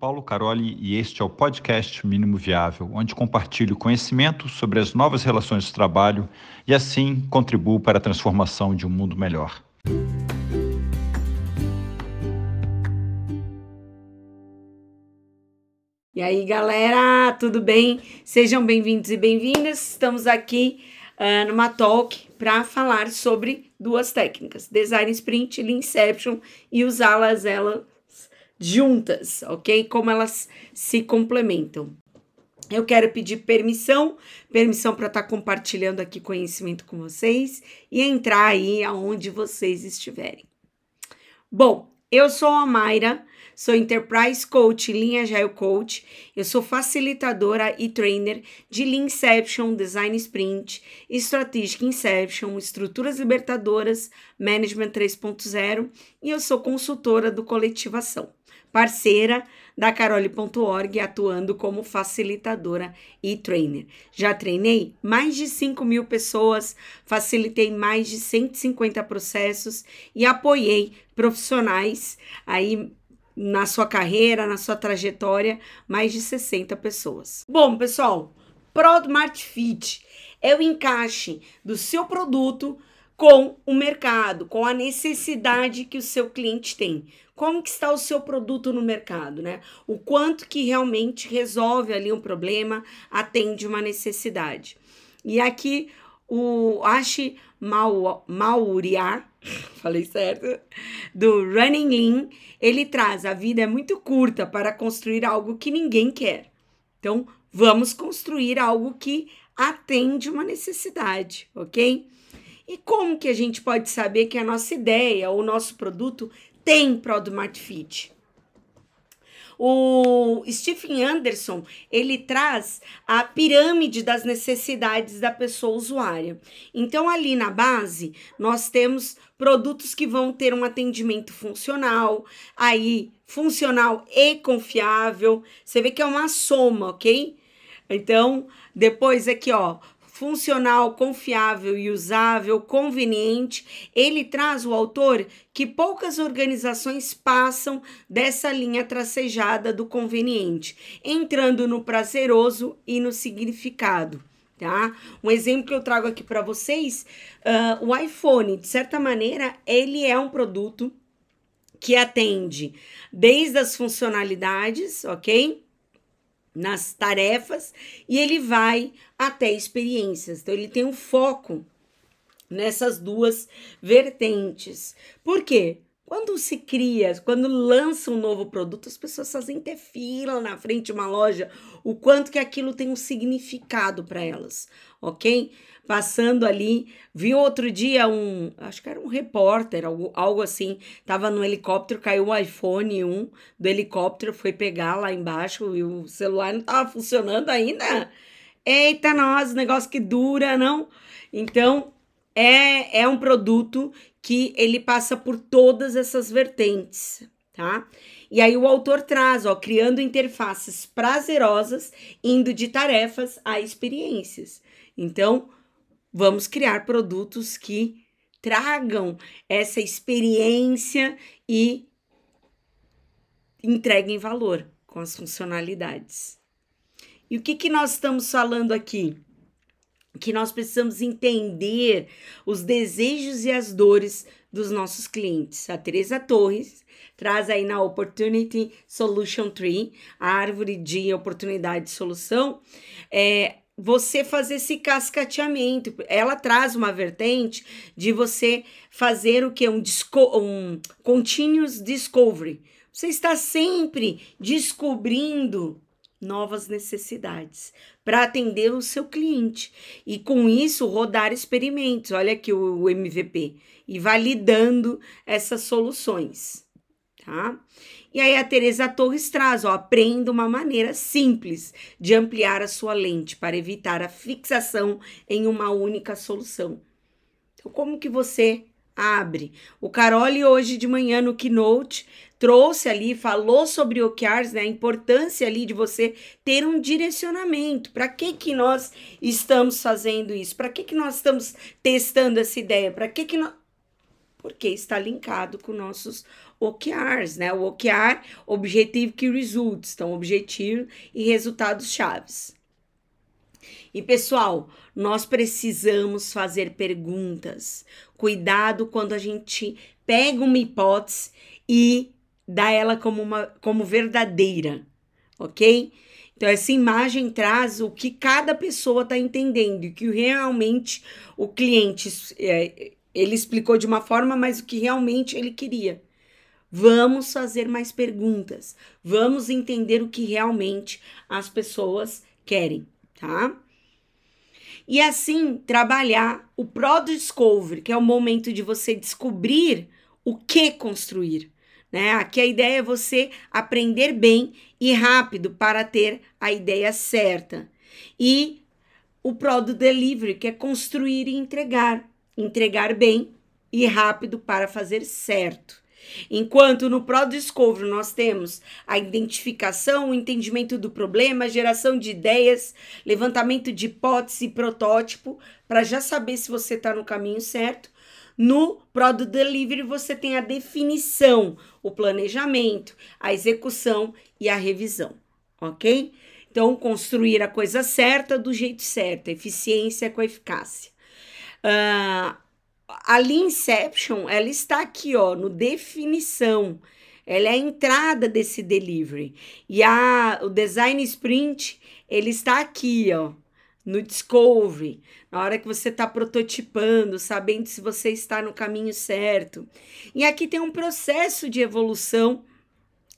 Paulo Caroli e este é o podcast Mínimo Viável, onde compartilho conhecimento sobre as novas relações de trabalho e assim contribuo para a transformação de um mundo melhor. E aí, galera, tudo bem? Sejam bem-vindos e bem-vindas. Estamos aqui uh, numa talk para falar sobre duas técnicas: Design Sprint e Leanception e usá-las elas juntas, ok? Como elas se complementam. Eu quero pedir permissão, permissão para estar tá compartilhando aqui conhecimento com vocês e entrar aí aonde vocês estiverem. Bom, eu sou a Mayra, Sou Enterprise Coach, Linha Agile Coach. Eu sou facilitadora e trainer de Lean Inception, Design Sprint, Strategic Inception, Estruturas Libertadoras, Management 3.0 e eu sou consultora do Coletivação, parceira da Carole.org, atuando como facilitadora e trainer. Já treinei mais de 5 mil pessoas, facilitei mais de 150 processos e apoiei profissionais aí na sua carreira, na sua trajetória, mais de 60 pessoas. Bom, pessoal, Product Fit é o encaixe do seu produto com o mercado, com a necessidade que o seu cliente tem. Como que está o seu produto no mercado, né? O quanto que realmente resolve ali um problema, atende uma necessidade. E aqui o Ashi Mauriá, falei certo, do Running Lean, ele traz a vida é muito curta para construir algo que ninguém quer. Então, vamos construir algo que atende uma necessidade, ok? E como que a gente pode saber que a nossa ideia o nosso produto tem Product Fit? O Stephen Anderson, ele traz a pirâmide das necessidades da pessoa usuária. Então, ali na base, nós temos produtos que vão ter um atendimento funcional, aí funcional e confiável. Você vê que é uma soma, ok? Então, depois aqui, ó, funcional, confiável e usável, conveniente. Ele traz o autor que poucas organizações passam dessa linha tracejada do conveniente, entrando no prazeroso e no significado. Tá? Um exemplo que eu trago aqui para vocês, uh, o iPhone, de certa maneira, ele é um produto que atende desde as funcionalidades, ok? Nas tarefas e ele vai até experiências. Então, ele tem um foco nessas duas vertentes. Por quê? Quando se cria, quando lança um novo produto, as pessoas fazem ter fila na frente de uma loja, o quanto que aquilo tem um significado para elas, ok? Passando ali, vi outro dia um, acho que era um repórter, algo, algo assim, tava no helicóptero, caiu o iPhone 1 do helicóptero, foi pegar lá embaixo e o celular não tava funcionando ainda. Eita, nós, negócio que dura, não? Então, é, é um produto que ele passa por todas essas vertentes, tá? E aí o autor traz, ó, criando interfaces prazerosas, indo de tarefas a experiências. Então, vamos criar produtos que tragam essa experiência e entreguem valor com as funcionalidades. E o que, que nós estamos falando aqui? que nós precisamos entender os desejos e as dores dos nossos clientes. A Teresa Torres traz aí na Opportunity Solution Tree, a árvore de oportunidade de solução, é, você fazer esse cascateamento. Ela traz uma vertente de você fazer o que? Um, um continuous discovery. Você está sempre descobrindo novas necessidades para atender o seu cliente e com isso rodar experimentos. Olha aqui o MVP e validando essas soluções, tá? E aí a Teresa Torres traz, ó, aprenda uma maneira simples de ampliar a sua lente para evitar a fixação em uma única solução. Então, como que você abre? O Carole hoje de manhã no Keynote trouxe ali, falou sobre OKRs, né, a importância ali de você ter um direcionamento. Para que que nós estamos fazendo isso? Para que que nós estamos testando essa ideia? Para que que nós porque está linkado com nossos OKRs, né? O OKR, Objective Key Results, então objetivo e resultados chaves. E pessoal, nós precisamos fazer perguntas. Cuidado quando a gente pega uma hipótese e dá ela como uma como verdadeira, ok? Então, essa imagem traz o que cada pessoa está entendendo, e que realmente o cliente é, ele explicou de uma forma, mas o que realmente ele queria. Vamos fazer mais perguntas, vamos entender o que realmente as pessoas querem, tá? E assim trabalhar o Pro Discovery, que é o momento de você descobrir o que construir. Né? Aqui a ideia é você aprender bem e rápido para ter a ideia certa. E o Product Delivery, que é construir e entregar. Entregar bem e rápido para fazer certo. Enquanto no Product Discovery nós temos a identificação, o entendimento do problema, geração de ideias, levantamento de hipótese e protótipo, para já saber se você está no caminho certo. No Product Delivery você tem a definição, o planejamento, a execução e a revisão, ok? Então, construir a coisa certa do jeito certo, eficiência com eficácia. Uh, a Lean Inception, ela está aqui, ó, no definição. Ela é a entrada desse delivery. E a, o Design Sprint, ele está aqui, ó, no discovery, na hora que você está prototipando, sabendo se você está no caminho certo. E aqui tem um processo de evolução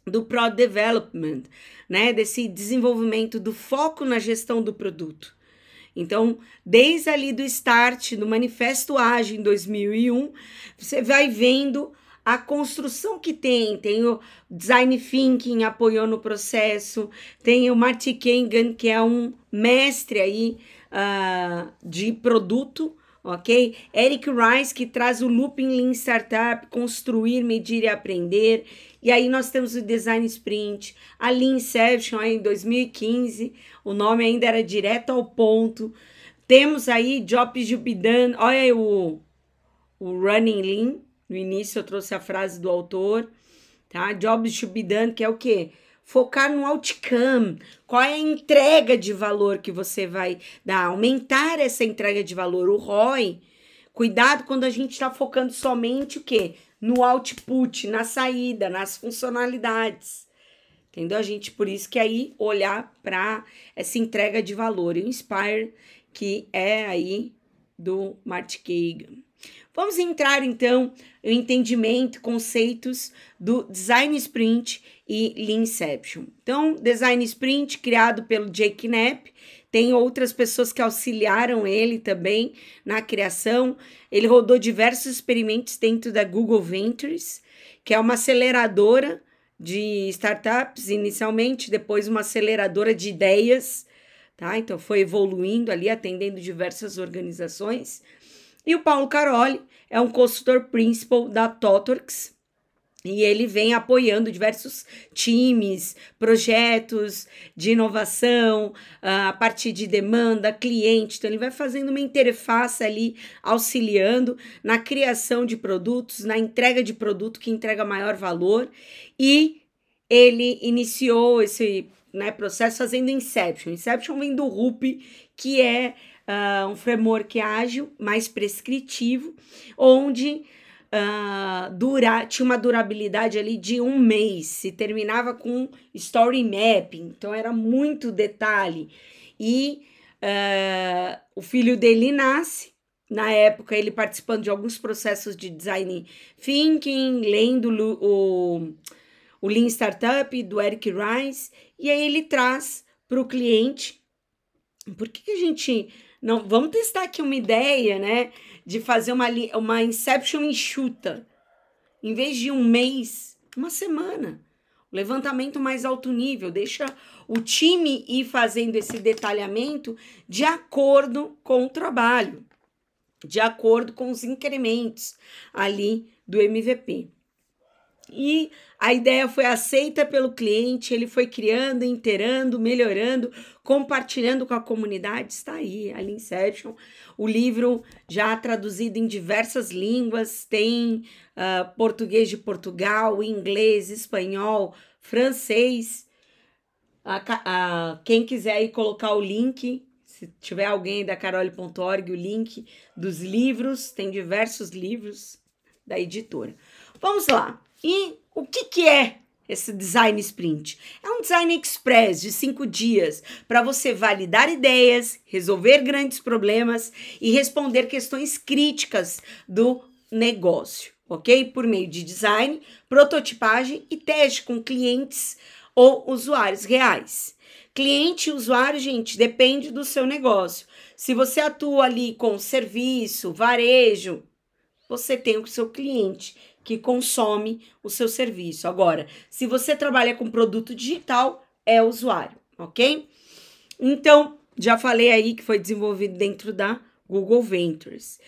do product development, né, desse desenvolvimento do foco na gestão do produto. Então, desde ali do start, do Manifesto Ágil em 2001, você vai vendo a construção que tem, tem o Design Thinking apoiou no processo, tem o Marty Kengan, que é um mestre aí uh, de produto, ok? Eric Rice, que traz o Looping Lean Startup, construir, medir e aprender. E aí nós temos o Design Sprint, a Lean Inception em 2015, o nome ainda era direto ao ponto. Temos aí be done, olha o, o Running Lean, no início eu trouxe a frase do autor, tá? Be done, que é o quê? Focar no outcome. Qual é a entrega de valor que você vai dar? Aumentar essa entrega de valor. O ROI. Cuidado quando a gente está focando somente o quê? No output, na saída, nas funcionalidades. Entendeu? A gente, por isso que aí olhar para essa entrega de valor. E o Inspire, que é aí do Martin Kagan. Vamos entrar então no entendimento, conceitos do Design Sprint e Leanception. Então, Design Sprint, criado pelo Jake Knapp, tem outras pessoas que auxiliaram ele também na criação. Ele rodou diversos experimentos dentro da Google Ventures, que é uma aceleradora de startups inicialmente, depois uma aceleradora de ideias, tá? Então foi evoluindo ali, atendendo diversas organizações. E o Paulo Caroli é um consultor principal da Totorx, e ele vem apoiando diversos times, projetos de inovação, ah, a partir de demanda, cliente. Então, ele vai fazendo uma interface ali, auxiliando na criação de produtos, na entrega de produto que entrega maior valor. E ele iniciou esse né, processo fazendo Inception. Inception vem do RUP, que é uh, um framework ágil, mais prescritivo, onde uh, dura, tinha uma durabilidade ali de um mês, se terminava com story mapping, então era muito detalhe. E uh, o filho dele nasce, na época ele participando de alguns processos de design thinking, lendo o, o Lean Startup do Eric Rice, e aí ele traz para o cliente. Por que, que a gente não, vamos testar aqui uma ideia, né? De fazer uma, uma Inception enxuta. Em vez de um mês, uma semana. Levantamento mais alto nível. Deixa o time ir fazendo esse detalhamento de acordo com o trabalho, de acordo com os incrementos ali do MVP. E a ideia foi aceita pelo cliente, ele foi criando, inteirando, melhorando, compartilhando com a comunidade. Está aí, a Inception. O livro já traduzido em diversas línguas, tem uh, português de Portugal, inglês, espanhol, francês. A, a, quem quiser aí colocar o link, se tiver alguém da carole.org, o link dos livros, tem diversos livros da editora. Vamos lá. E o que, que é esse design sprint? É um design express de cinco dias para você validar ideias, resolver grandes problemas e responder questões críticas do negócio, ok? Por meio de design, prototipagem e teste com clientes ou usuários reais. Cliente e usuário, gente, depende do seu negócio. Se você atua ali com serviço, varejo, você tem o seu cliente que consome o seu serviço. Agora, se você trabalha com produto digital, é usuário, ok? Então, já falei aí que foi desenvolvido dentro da Google Ventures.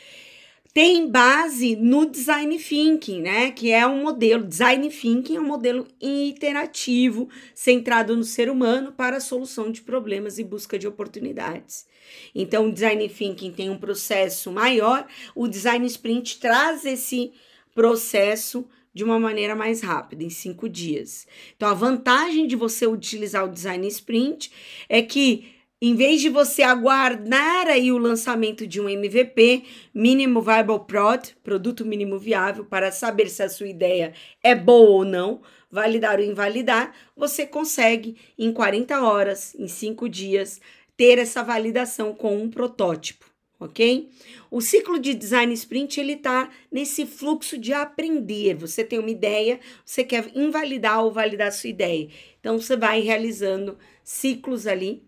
Tem base no design thinking, né? Que é um modelo, design thinking é um modelo interativo centrado no ser humano para a solução de problemas e busca de oportunidades. Então, o design thinking tem um processo maior, o design sprint traz esse processo de uma maneira mais rápida, em cinco dias. Então, a vantagem de você utilizar o design sprint é que, em vez de você aguardar aí o lançamento de um MVP, Mínimo Viable Prod, produto mínimo viável, para saber se a sua ideia é boa ou não, validar ou invalidar, você consegue em 40 horas, em cinco dias, ter essa validação com um protótipo ok? O ciclo de design sprint ele tá nesse fluxo de aprender. Você tem uma ideia, você quer invalidar ou validar a sua ideia. Então você vai realizando ciclos ali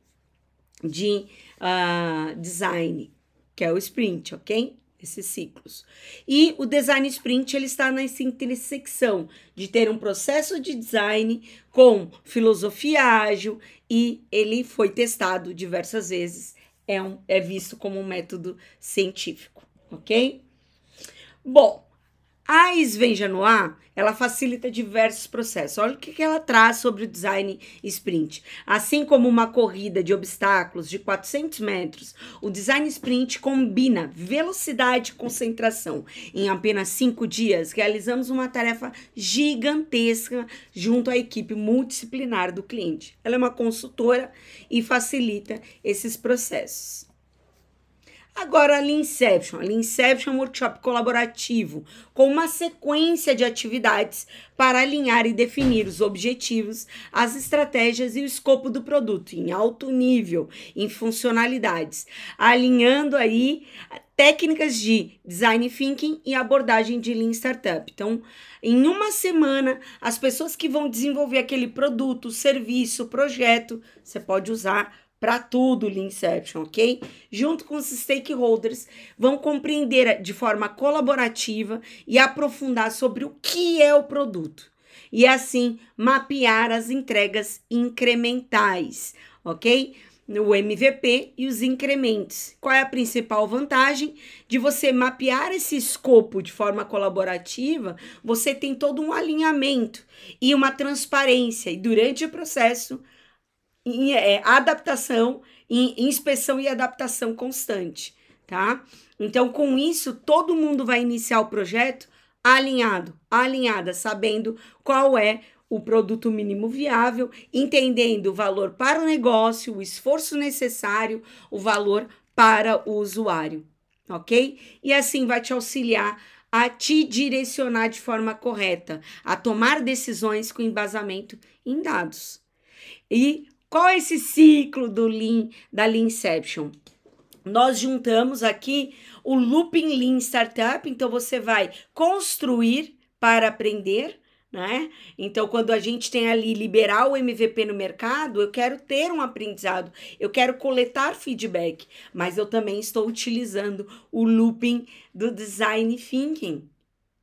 de uh, design, que é o sprint, ok? Esses ciclos. E o design sprint ele está nessa intersecção de ter um processo de design com filosofia ágil e ele foi testado diversas vezes é, um, é visto como um método científico, ok? Bom, a Svenja Noir, ela facilita diversos processos. Olha o que ela traz sobre o design sprint. Assim como uma corrida de obstáculos de 400 metros, o design sprint combina velocidade e concentração. Em apenas cinco dias, realizamos uma tarefa gigantesca junto à equipe multidisciplinar do cliente. Ela é uma consultora e facilita esses processos. Agora, a Leanception. A Leanception é um workshop colaborativo com uma sequência de atividades para alinhar e definir os objetivos, as estratégias e o escopo do produto em alto nível, em funcionalidades, alinhando aí técnicas de design thinking e abordagem de Lean Startup. Então, em uma semana, as pessoas que vão desenvolver aquele produto, serviço, projeto, você pode usar para tudo o Inception, ok? Junto com os stakeholders, vão compreender de forma colaborativa e aprofundar sobre o que é o produto. E assim mapear as entregas incrementais, ok? O MVP e os incrementos. Qual é a principal vantagem de você mapear esse escopo de forma colaborativa? Você tem todo um alinhamento e uma transparência, e durante o processo em é, adaptação, em inspeção e adaptação constante, tá? Então, com isso, todo mundo vai iniciar o projeto alinhado, alinhada, sabendo qual é o produto mínimo viável, entendendo o valor para o negócio, o esforço necessário, o valor para o usuário, ok? E assim vai te auxiliar a te direcionar de forma correta, a tomar decisões com embasamento em dados. E qual é esse ciclo do Lean, da Leanception? Nós juntamos aqui o Looping Lean Startup, então você vai construir para aprender, né? Então, quando a gente tem ali liberar o MVP no mercado, eu quero ter um aprendizado, eu quero coletar feedback, mas eu também estou utilizando o looping do design thinking,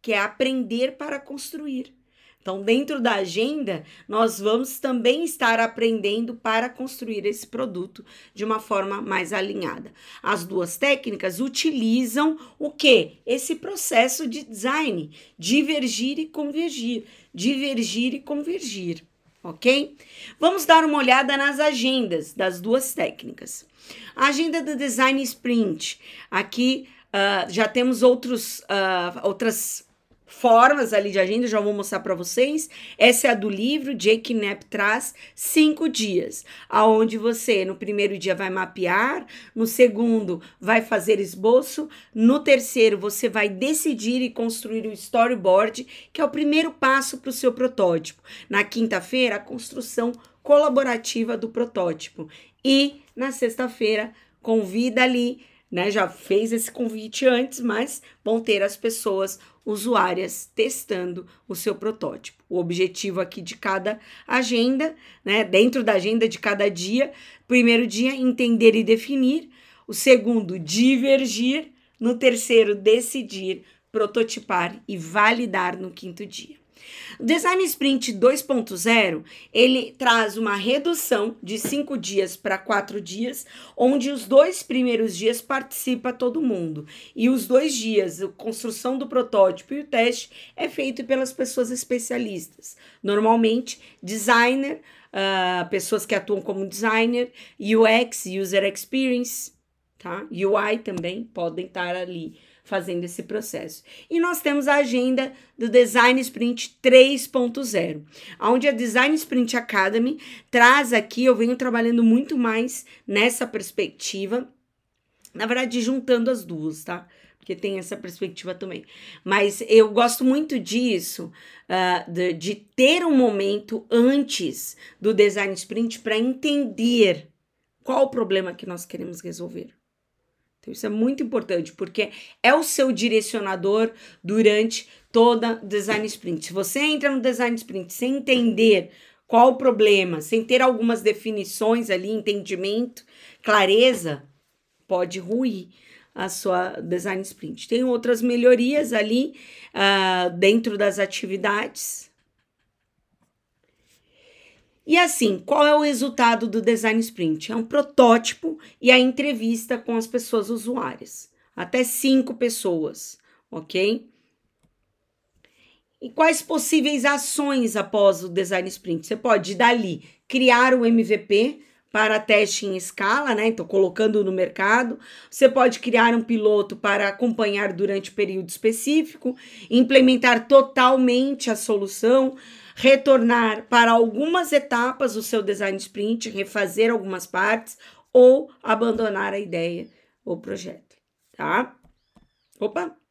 que é aprender para construir. Então, dentro da agenda, nós vamos também estar aprendendo para construir esse produto de uma forma mais alinhada. As duas técnicas utilizam o que? Esse processo de design, divergir e convergir, divergir e convergir, ok? Vamos dar uma olhada nas agendas das duas técnicas. A agenda do design sprint. Aqui uh, já temos outros, uh, outras formas ali de agenda, já vou mostrar para vocês. Essa é a do livro, Jake Knapp traz cinco dias, aonde você no primeiro dia vai mapear, no segundo vai fazer esboço, no terceiro você vai decidir e construir o storyboard, que é o primeiro passo para o seu protótipo. Na quinta-feira, a construção colaborativa do protótipo e na sexta-feira convida ali né, já fez esse convite antes, mas vão ter as pessoas usuárias testando o seu protótipo. O objetivo aqui de cada agenda, né, dentro da agenda de cada dia, primeiro dia entender e definir, o segundo divergir, no terceiro decidir, prototipar e validar no quinto dia. O Design Sprint 2.0, ele traz uma redução de cinco dias para quatro dias, onde os dois primeiros dias participa todo mundo. E os dois dias, a construção do protótipo e o teste, é feito pelas pessoas especialistas. Normalmente, designer, uh, pessoas que atuam como designer, UX, User Experience, tá? UI também podem estar ali fazendo esse processo. E nós temos a agenda do Design Sprint 3.0, onde a Design Sprint Academy traz aqui, eu venho trabalhando muito mais nessa perspectiva, na verdade, juntando as duas, tá? Porque tem essa perspectiva também. Mas eu gosto muito disso, uh, de, de ter um momento antes do Design Sprint para entender qual o problema que nós queremos resolver. Então, isso é muito importante, porque é o seu direcionador durante toda design sprint. Se você entra no design sprint sem entender qual o problema, sem ter algumas definições ali, entendimento, clareza, pode ruir a sua design sprint. Tem outras melhorias ali uh, dentro das atividades, e assim, qual é o resultado do design sprint? É um protótipo e a entrevista com as pessoas usuárias, até cinco pessoas, ok? E quais possíveis ações após o design sprint? Você pode dali criar o MVP para teste em escala, né? Então, colocando no mercado. Você pode criar um piloto para acompanhar durante período específico, implementar totalmente a solução retornar para algumas etapas do seu design sprint, refazer algumas partes ou abandonar a ideia ou projeto, tá? Opa!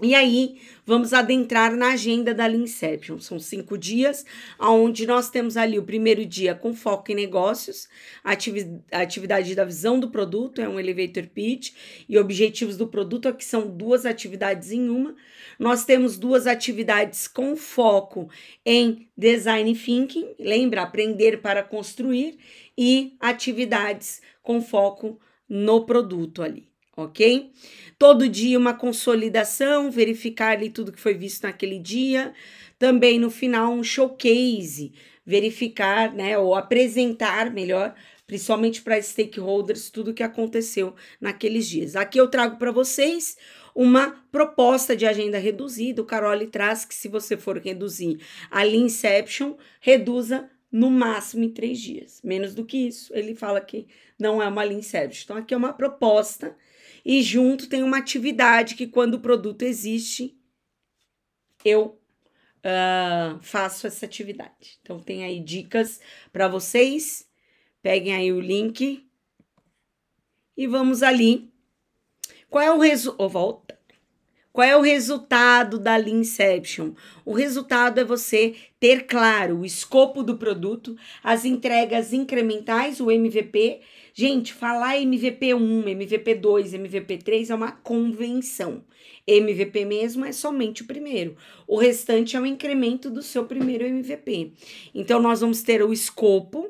E aí, vamos adentrar na agenda da Leanception. São cinco dias, onde nós temos ali o primeiro dia com foco em negócios, atividade da visão do produto, é um elevator pitch, e objetivos do produto, aqui são duas atividades em uma. Nós temos duas atividades com foco em design thinking, lembra? Aprender para construir, e atividades com foco no produto ali ok? Todo dia uma consolidação, verificar ali tudo que foi visto naquele dia. Também no final um showcase, verificar, né, ou apresentar melhor, principalmente para stakeholders, tudo que aconteceu naqueles dias. Aqui eu trago para vocês uma proposta de agenda reduzida. O Carole traz que se você for reduzir a Inception, reduza no máximo em três dias. Menos do que isso, ele fala que não é uma Inception. Então, aqui é uma proposta e junto tem uma atividade que, quando o produto existe, eu uh, faço essa atividade. Então, tem aí dicas para vocês. Peguem aí o link e vamos ali. Qual é o resultado? Oh, volta. Qual é o resultado da Leanception? O resultado é você ter claro o escopo do produto, as entregas incrementais, o MVP, Gente, falar MVP1, MVP2, MVP3 é uma convenção. MVP mesmo é somente o primeiro. O restante é o incremento do seu primeiro MVP. Então, nós vamos ter o escopo,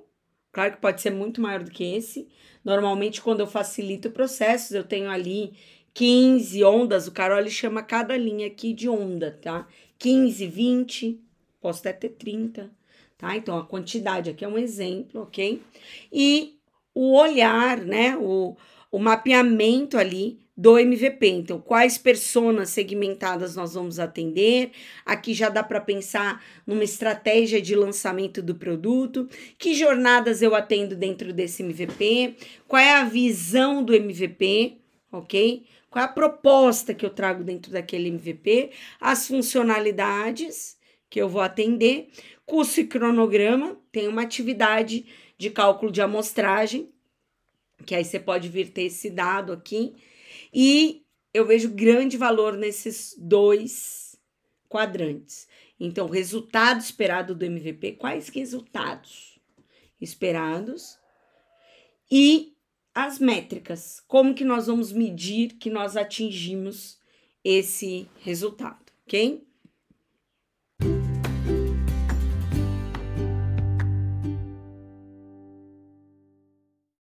claro que pode ser muito maior do que esse. Normalmente, quando eu facilito processos, eu tenho ali 15 ondas. O Carol chama cada linha aqui de onda, tá? 15, 20, posso até ter 30, tá? Então a quantidade aqui é um exemplo, ok? E o olhar, né? O, o mapeamento ali do MVP. Então, quais personas segmentadas nós vamos atender? Aqui já dá para pensar numa estratégia de lançamento do produto, que jornadas eu atendo dentro desse MVP, qual é a visão do MVP, ok? Qual é a proposta que eu trago dentro daquele MVP, as funcionalidades que eu vou atender, curso e cronograma, tem uma atividade de cálculo de amostragem, que aí você pode vir ter esse dado aqui e eu vejo grande valor nesses dois quadrantes. Então, resultado esperado do MVP, quais resultados esperados? E as métricas, como que nós vamos medir que nós atingimos esse resultado, ok?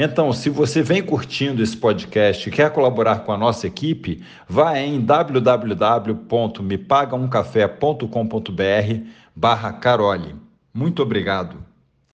Então, se você vem curtindo esse podcast e quer colaborar com a nossa equipe, vá em www.mepagaumcafé.com.br barra Carole. Muito obrigado.